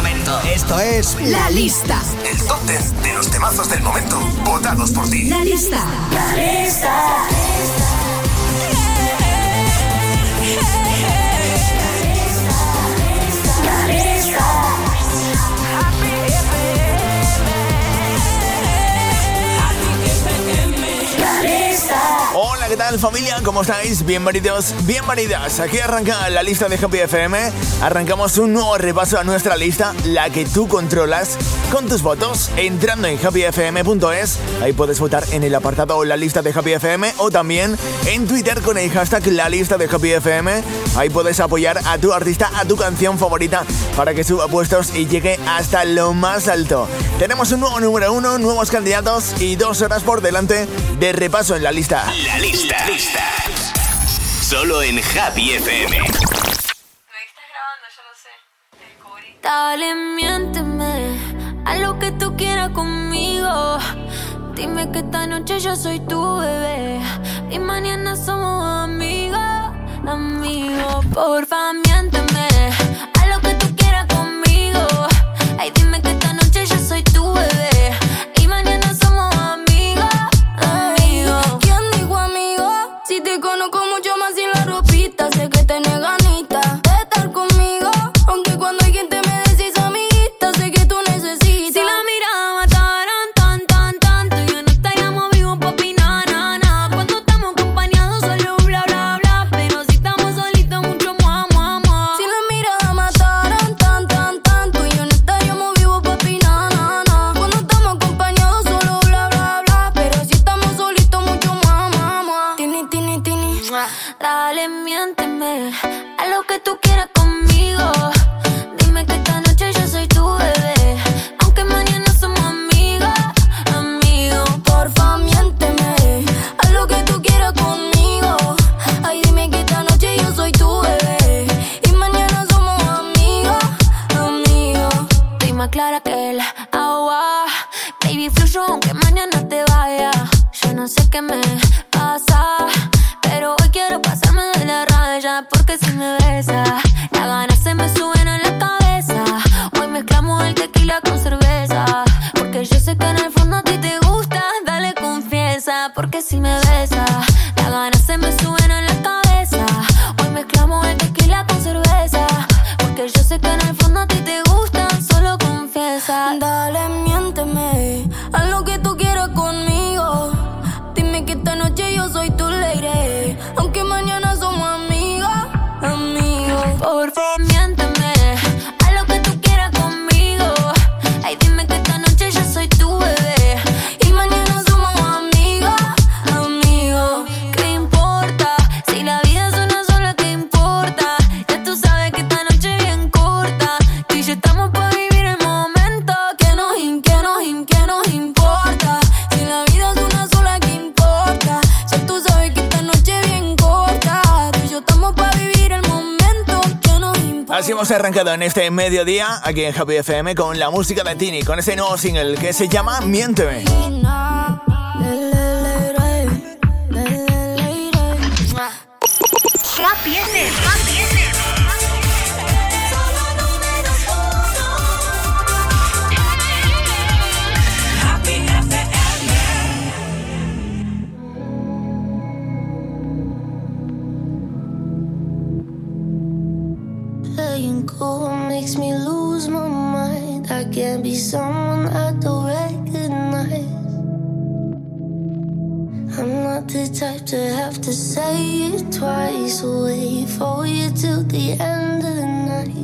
momento. Esto es La Lista. El top 10 de los temazos del momento, votados por ti. La Lista. La Lista. La ¿qué tal familia? ¿Cómo estáis? Bienvenidos, bienvenidas. Aquí arranca la lista de Happy FM. Arrancamos un nuevo repaso a nuestra lista, la que tú controlas, con tus votos, entrando en happyfm.es. Ahí puedes votar en el apartado La lista de Happy FM o también en Twitter con el hashtag La lista de Happy FM. Ahí puedes apoyar a tu artista, a tu canción favorita para que suba puestos y llegue hasta lo más alto. Tenemos un nuevo número uno, nuevos candidatos y dos horas por delante de repaso en la lista. La lista. Lista. Solo en Happy FM. Me estás grabando, yo no sé. Dale, miénteme a lo que tú quieras conmigo. Dime que esta noche yo soy tu bebé y mañana somos amigos, amigos. Porfa, miénteme a lo que tú quieras conmigo. Ay, dime que esta noche yo soy tu bebé y mañana somos en este mediodía aquí en Happy FM con la música de Tini, con ese nuevo single que se llama Miénteme. Someone I don't recognize. I'm not the type to have to say it twice. Wait for you till the end of the night.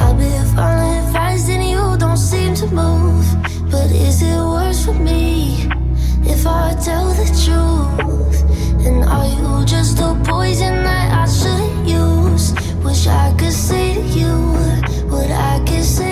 I've been following advice and you don't seem to move. But is it worse for me if I tell the truth? And are you just a poison that I shouldn't use? Wish I could say to you what I could say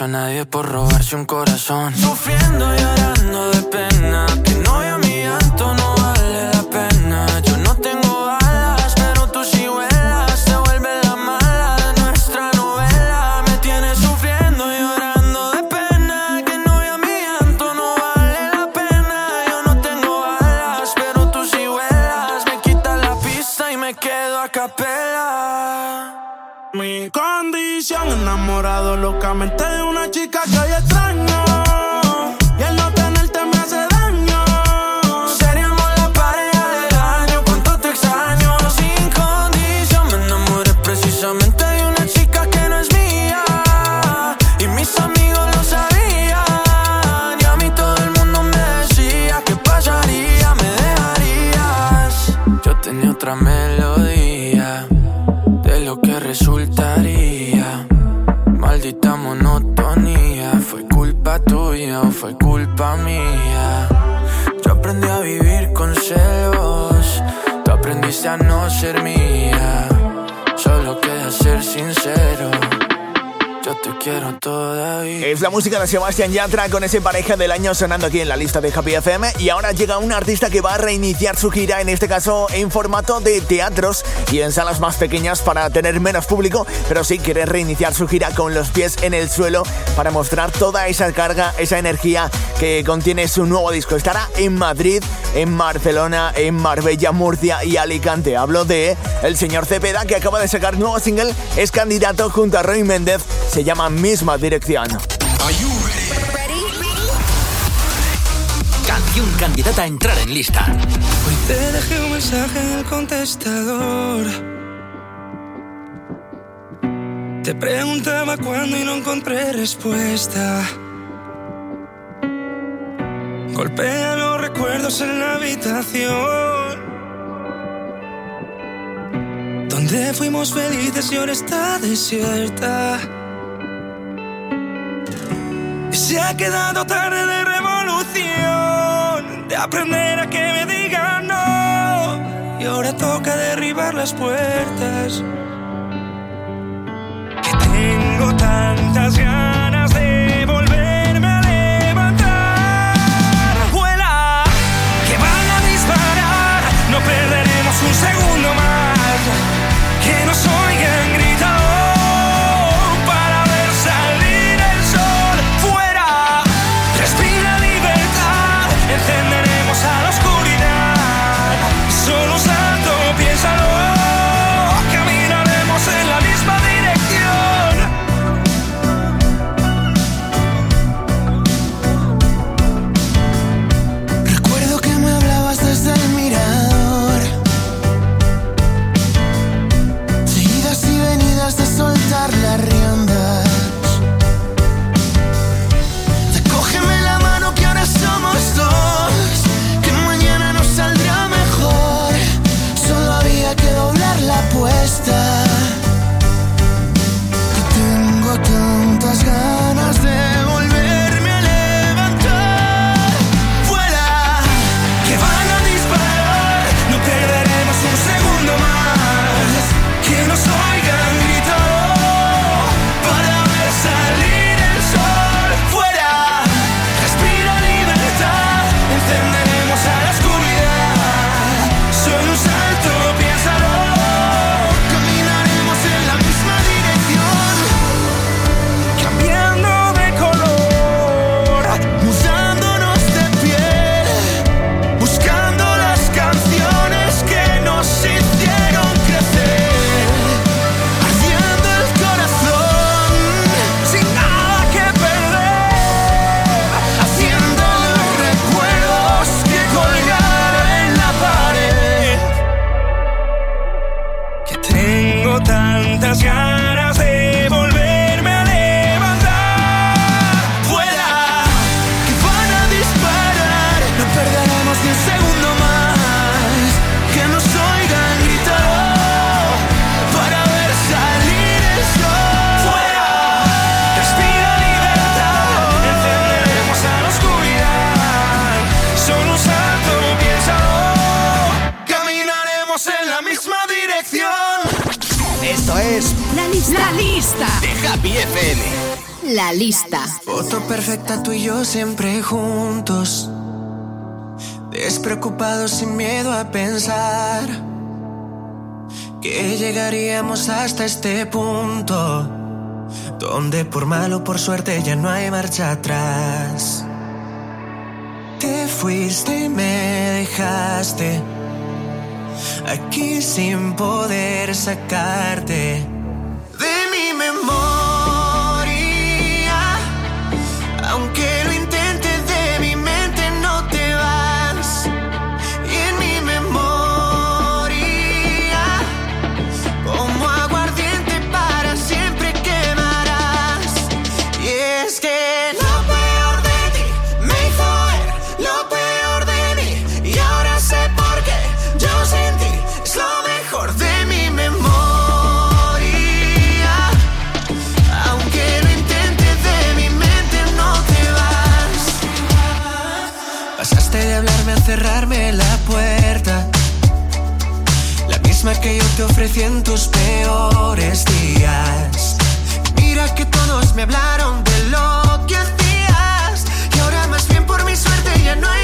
a nadie por robarse un corazón. Sufriendo y llorando de pena están enamorados locamente de una chica que hay atrás. Quiero todavía. Es la música de Sebastián Yatra con ese pareja del año sonando aquí en la lista de Happy FM. Y ahora llega un artista que va a reiniciar su gira, en este caso en formato de teatros y en salas más pequeñas para tener menos público, pero sí quiere reiniciar su gira con los pies en el suelo para mostrar toda esa carga, esa energía que contiene su nuevo disco. Estará en Madrid, en Barcelona, en Marbella, Murcia y Alicante. Hablo de el señor Cepeda que acaba de sacar nuevo single, es candidato junto a Roy Méndez, se llama Misma Dirección. Canción candidata a entrar en lista. Hoy te dejé un mensaje en el contestador. Te preguntaba cuándo y no encontré respuesta. Golpea los recuerdos en la habitación. Donde fuimos felices y ahora está desierta. Y se ha quedado tarde de revolución, de aprender a que me digan no. Y ahora toca derribar las puertas. Que tengo tantas ganas de Esto es La lista. La lista. de Happy FM. La lista. Foto perfecta tú y yo siempre juntos. Despreocupados sin miedo a pensar que llegaríamos hasta este punto. Donde por mal o por suerte ya no hay marcha atrás. Te fuiste y me dejaste aquí sin poder sacarte de mi memoria. misma que yo te ofrecí en tus peores días. Mira que todos me hablaron de lo que hacías. Y ahora más bien por mi suerte ya no hay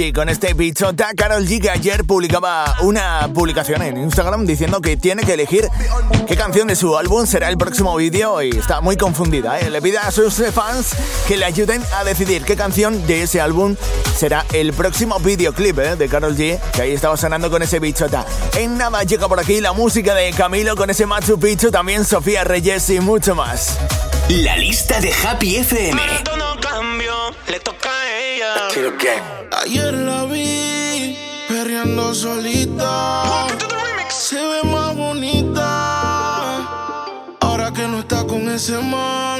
G con este bichota. Carol G que ayer publicaba una publicación en Instagram diciendo que tiene que elegir qué canción de su álbum será el próximo vídeo y está muy confundida. ¿eh? Le pide a sus fans que le ayuden a decidir qué canción de ese álbum será el próximo videoclip ¿eh? de Carol G, que ahí estaba sonando con ese bichota. En nada llega por aquí la música de Camilo con ese Machu Picchu, también Sofía Reyes y mucho más. La lista de Happy FM. No cambio, le Ayer la vi perreando solita. Se ve más bonita. Ahora que no está con ese man.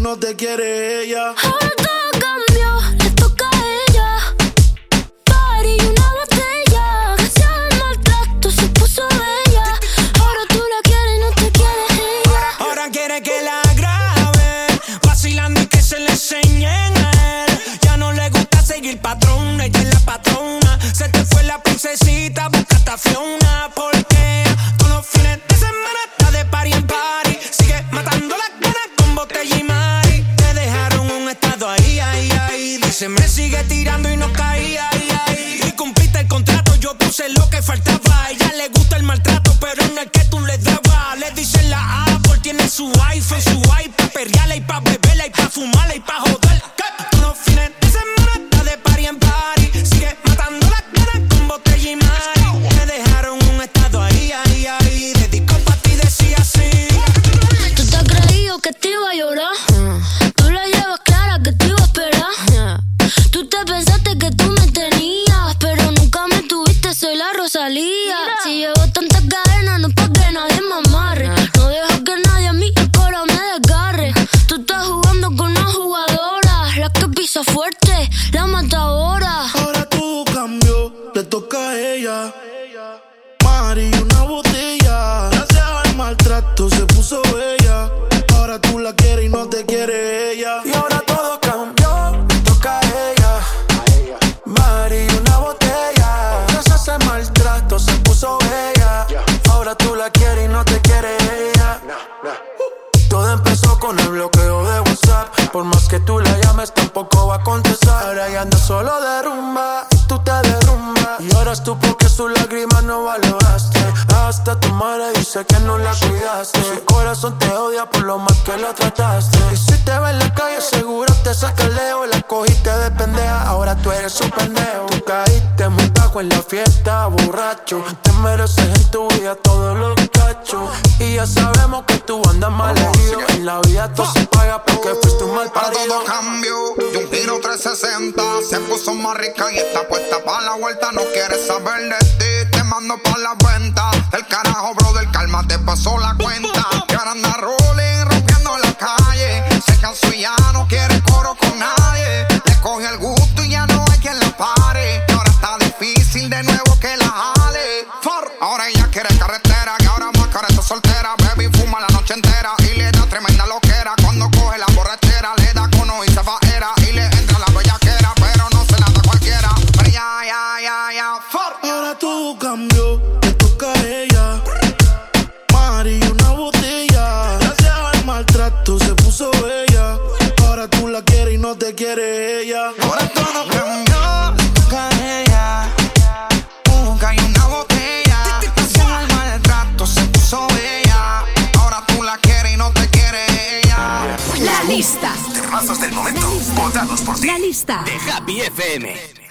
no te quiere ella. Ahora todo cambió, le toca a ella. Party y una botella. Gracias al maltrato se puso bella. Ahora tú la quieres y no te quiere ella. Ahora quiere que la grabe, vacilando y que se le enseñen a él. Ya no le gusta seguir patrón, ella es la patrona. Se te fue la princesita, busca a Fiona. Porque lo trataste. Y si te ve en la calle, seguro te saca el leo. La cogiste de pendeja, ahora tú eres un pendejo. Tú caíste muy bajo en la fiesta, borracho. Te mereces en tu vida todos los cachos. Y ya sabemos que tú andas mal herido. En la vida todo se paga porque fuiste un mal Para parido. todo cambio y un giro 360 Se puso más rica y está puesta para la vuelta No quiere saber de ti, te mando pa' la venta El carajo, brother, calma, te pasó la cuenta Y ahora anda calle Se cansó La lista. De Happy FM.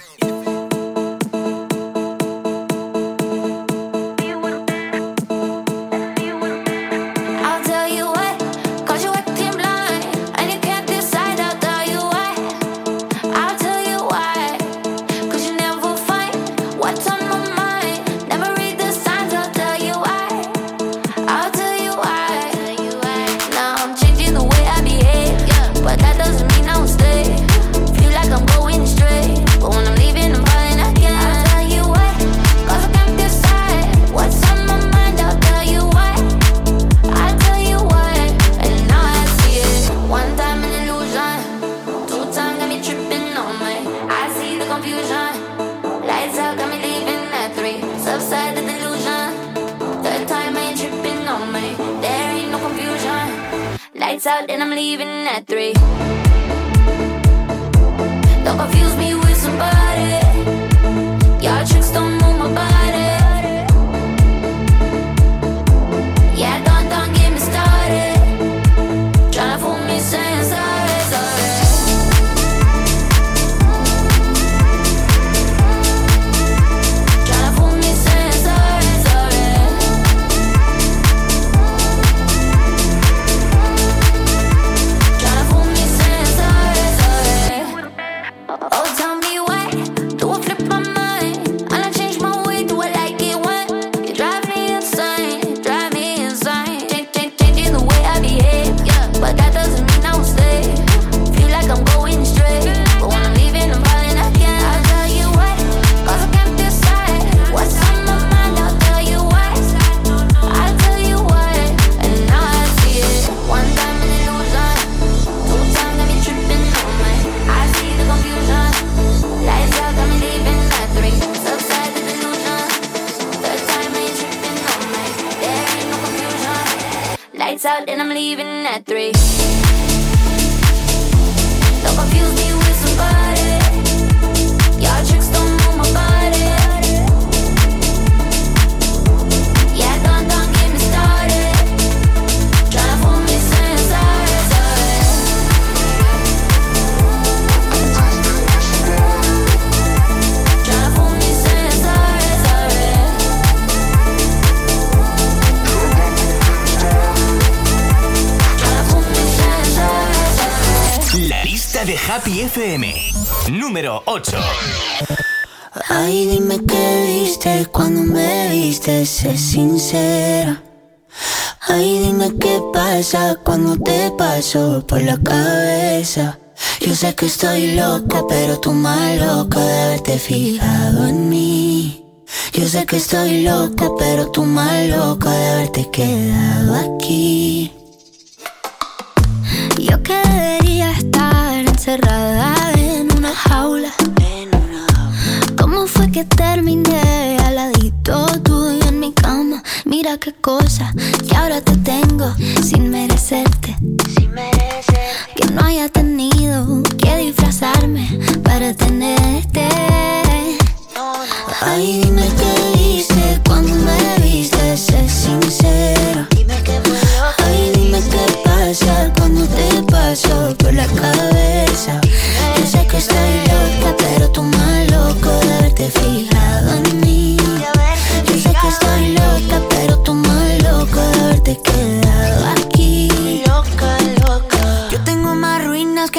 FM. Número 8. Ay, dime qué viste cuando me viste, sé sincera. Ay, dime qué pasa cuando te paso por la cabeza. Yo sé que estoy loca, pero tú más loca de haberte fijado en mí. Yo sé que estoy loca, pero tú más loca de haberte quedado aquí. Encerrada en una jaula. ¿Cómo fue que terminé al ladito tuyo en mi cama? Mira qué cosa que ahora te tengo sin merecerte. Que no haya tenido que disfrazarme para tenerte. Ay, dime qué hice cuando me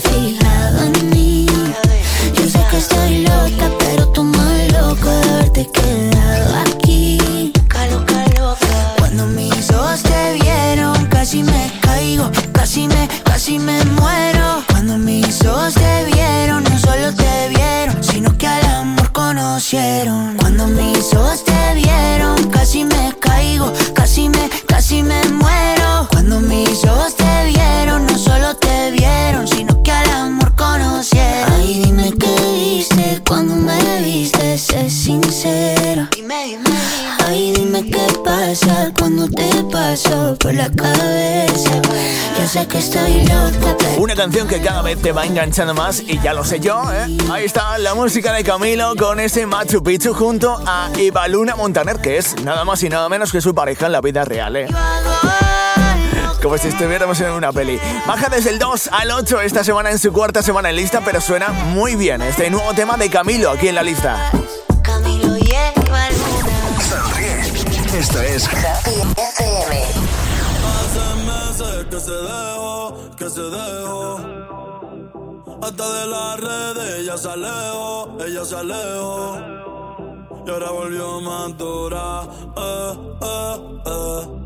fijado en mí. Yo sé que estoy loca, pero tú más loco de haberte quedado aquí. Loca, loca. Cuando mis ojos te vieron, casi me caigo, casi me, casi me muero. Cuando mis ojos te vieron, no solo te vieron, sino que al amor conocieron. Sé que estoy loca, pero Una canción que cada vez te va enganchando más y ya lo sé yo, ¿eh? Ahí está la música de Camilo con ese Machu Picchu junto a Luna Montaner, que es nada más y nada menos que su pareja en la vida real, ¿eh? Como si estuviéramos en una peli. Baja desde el 2 al 8 esta semana en su cuarta semana en lista, pero suena muy bien este nuevo tema de Camilo aquí en la lista. Camilo lleva Sonríe. Esto es Happy FM que se dejó, que se dejó. Hasta de las redes ella se alejó, ella se alejó. Y ahora volvió más dura, eh. eh, eh.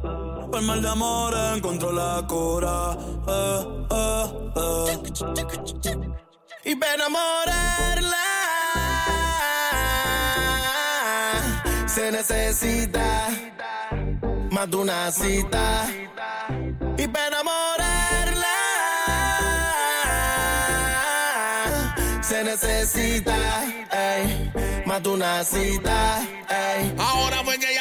Por mal de amor encontró la cura, eh, eh, eh. Y para enamorarla se necesita más de una cita. se necesita, ey, más de una cita, ey. Ahora fue que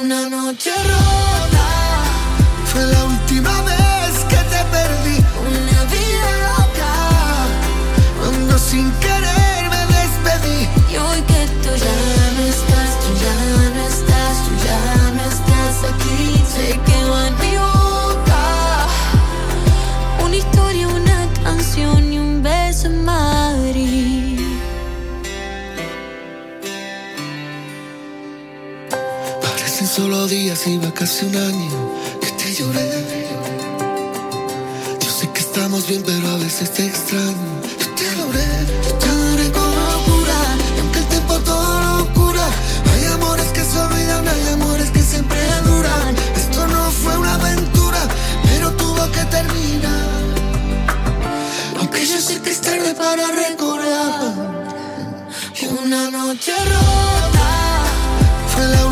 Una noche rota fue la última vez que te perdí. Una vida loca, cuando sin querer. iba casi un año que te lloré. Yo sé que estamos bien, pero a veces te extraño. Yo te adoré, yo te adoré con locura. Y aunque el tiempo todo lo cura, hay amores que se olvidan, hay amores que siempre duran. Esto no fue una aventura, pero tuvo que terminar. Aunque yo sé que es tarde para recordar. Una noche rota fue la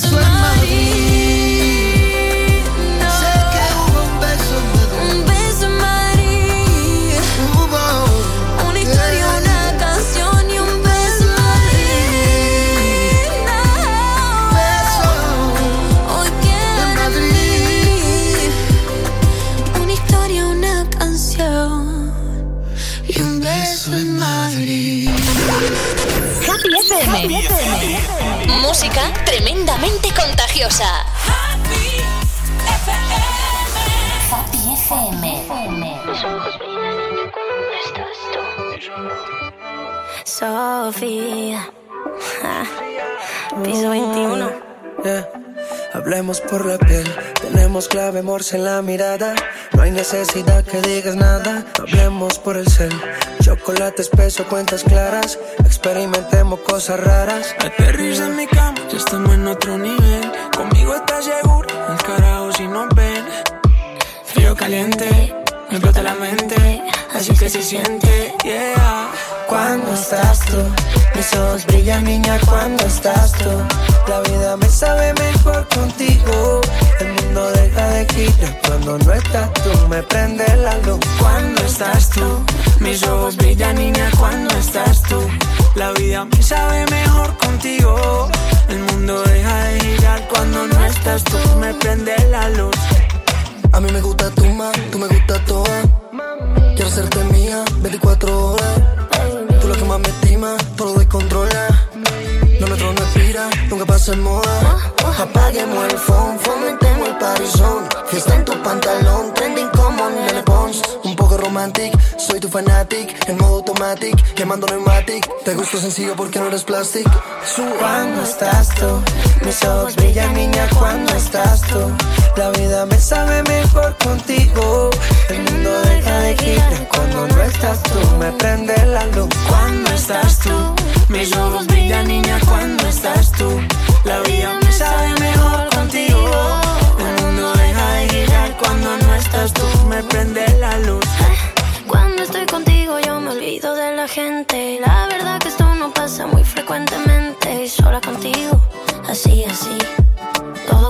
suena Madrid. Hablemos por la piel, tenemos clave morse en la mirada. No hay necesidad que digas nada. Hablemos por el cel, chocolate espeso, cuentas claras. Experimentemos cosas raras. Aterriza en mi cama, ya estamos en otro nivel. Conmigo estás seguro, el carajo si nos ven. Frío caliente, me explota la mente. Así que se siente, yeah. Cuando estás tú, mis ojos brillan, niña, cuando estás tú. La vida me sabe mejor contigo. El mundo deja de girar cuando no estás tú. Me prende la luz Cuando estás tú, mis ojos brillan, niña, cuando estás tú. La vida me sabe mejor contigo. El mundo deja de girar cuando no estás tú. Me prende la luz. A mí me gusta tu más, tú me gusta toda. Quiero serte mía, 24 horas. Tú lo que más me estima, todo lo descontrola. No me no expira, nunca pasa en moda. Apaguemos el phone, fomentemos el parizón. Fiesta en tu pantalón, trending como Nene Pons. Un poco romantic, soy tu fanatic. En modo automatic, quemando pneumatic. Te gusto sencillo porque no eres plastic. Cuando estás tú, mis ojos brillan, niña, cuando estás tú. La vida me sabe mejor contigo. El mundo deja de girar cuando no estás tú. Me prende la luz Cuando estás tú, mis ojos brillan, niña, cuando estás tú. La vida me sabe mejor contigo. El mundo deja de girar cuando no estás tú. Me prende la luz. Cuando estoy contigo yo me olvido de la gente. La verdad que esto no pasa muy frecuentemente. Sola contigo, así, así. Todo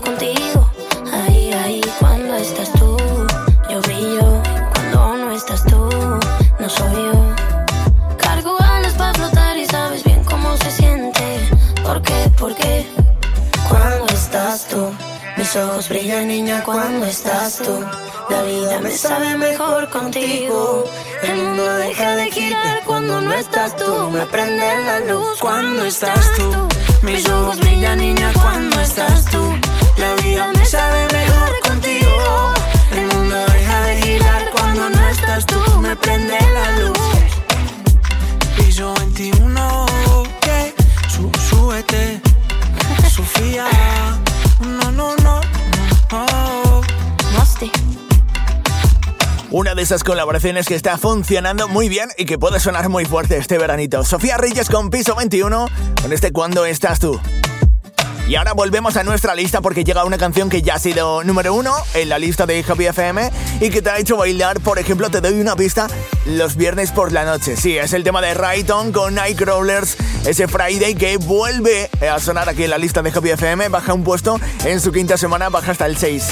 mis ojos brillan, niña, cuando estás tú. La vida me sabe mejor contigo. El mundo deja de girar cuando no estás tú. Me prende la luz Cuando estás tú, mis ojos brillan, niña, cuando estás tú. La vida me sabe mejor contigo. El mundo deja de girar cuando no estás tú. Me prende la luz. Piso 21, que su, súbete. Sofía, Una de esas colaboraciones que está funcionando muy bien y que puede sonar muy fuerte este veranito. Sofía Reyes con Piso 21, con este Cuando estás tú. Y ahora volvemos a nuestra lista porque llega una canción que ya ha sido número uno en la lista de Happy FM y que te ha hecho bailar, por ejemplo, te doy una pista, los viernes por la noche. Sí, es el tema de Rayton con Nightcrawlers, ese Friday que vuelve a sonar aquí en la lista de Happy FM, baja un puesto en su quinta semana, baja hasta el 6.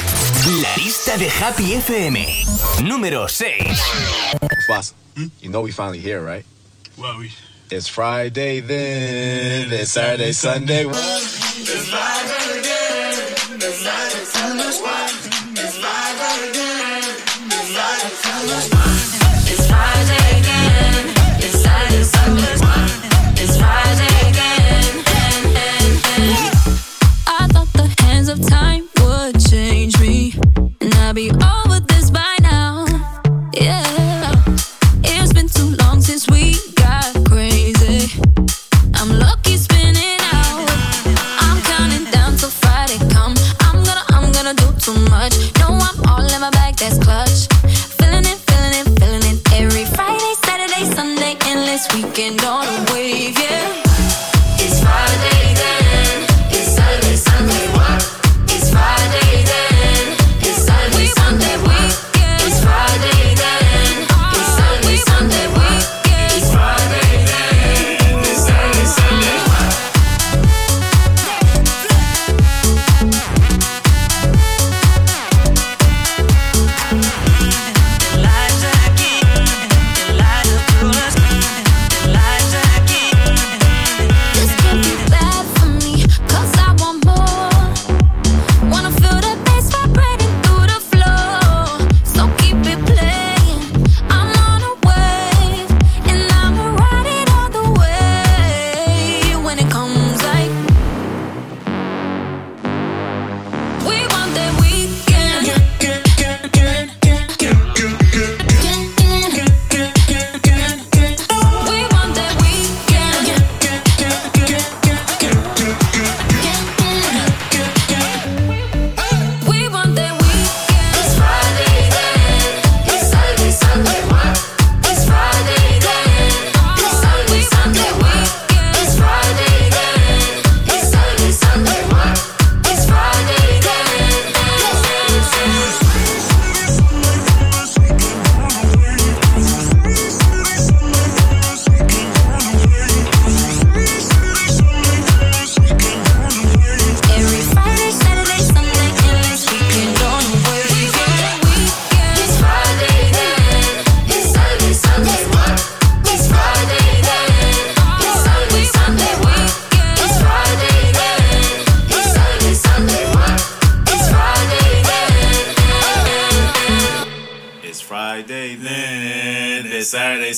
La lista de Happy FM. Número 6. Boss, you know we finally here, right? Well, we... It's Friday then, it's Saturday, Sunday. It's Friday again. It's Friday, Sunday.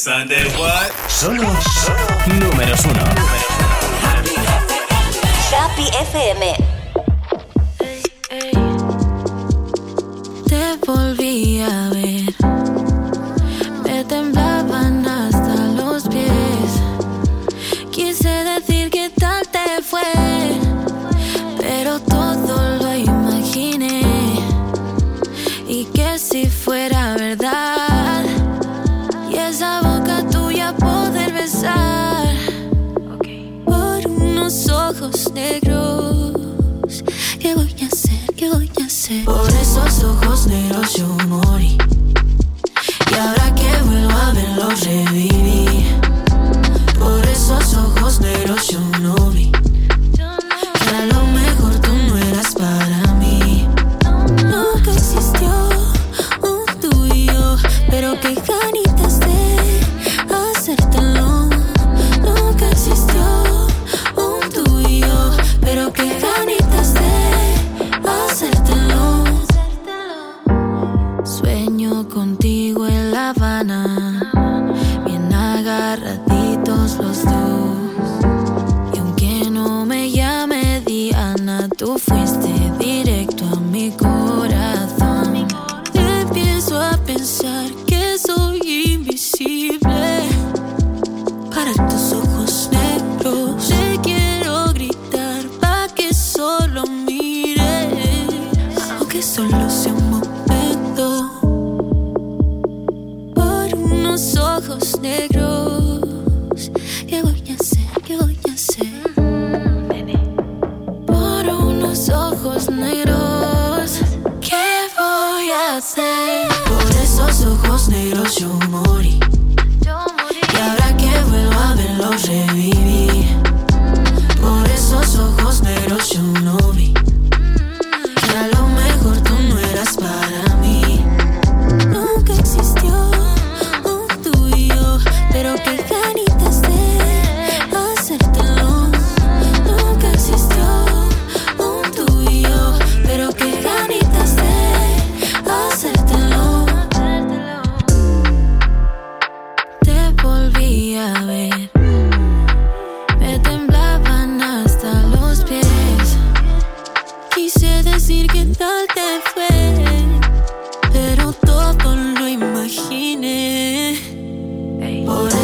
Sunday, what? Solo, solo números uno. Happy FM. Te ojos Bien agarraditos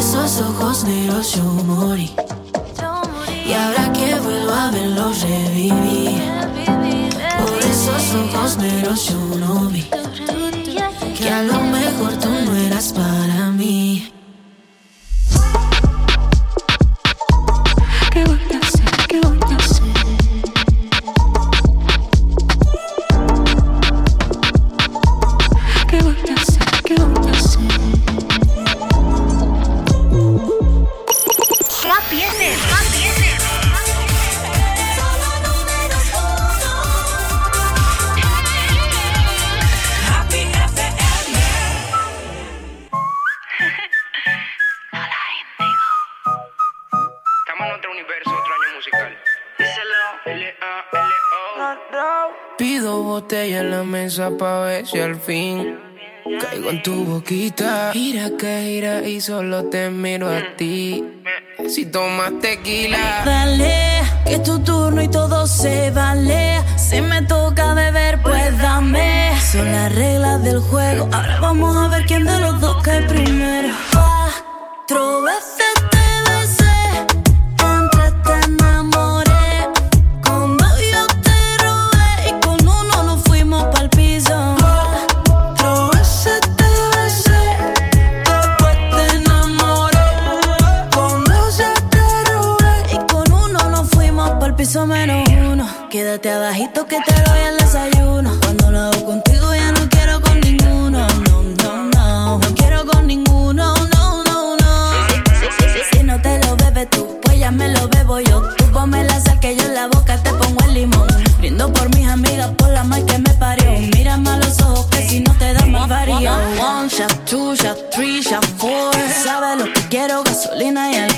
esos ojos negros yo morí. Y ahora que vuelvo a verlos reviví. Por esos ojos negros yo no vi. Que a lo mejor tú no eras para mí. Si al fin caigo en tu boquita. Gira que gira y solo te miro a ti. Si tomas tequila. Dale, que es tu turno y todo se vale. Si me toca beber, pues dame. Son las reglas del juego. Ahora vamos a ver quién de los dos cae primero. Cuatro veces piso menos uno. Quédate abajito que te doy el desayuno. Cuando lo hago contigo ya no quiero con ninguno. No, no, no. No quiero con ninguno. No, no, no. Si no te lo bebes tú, pues ya me lo bebo yo. Tú ponme la sal que yo en la boca te pongo el limón. Brindo por mis amigas, por la mal que me parió. Mírame a los ojos que si no te da más varío. One shot, two shot, three shot, four. Sabes lo que quiero, gasolina y alcohol.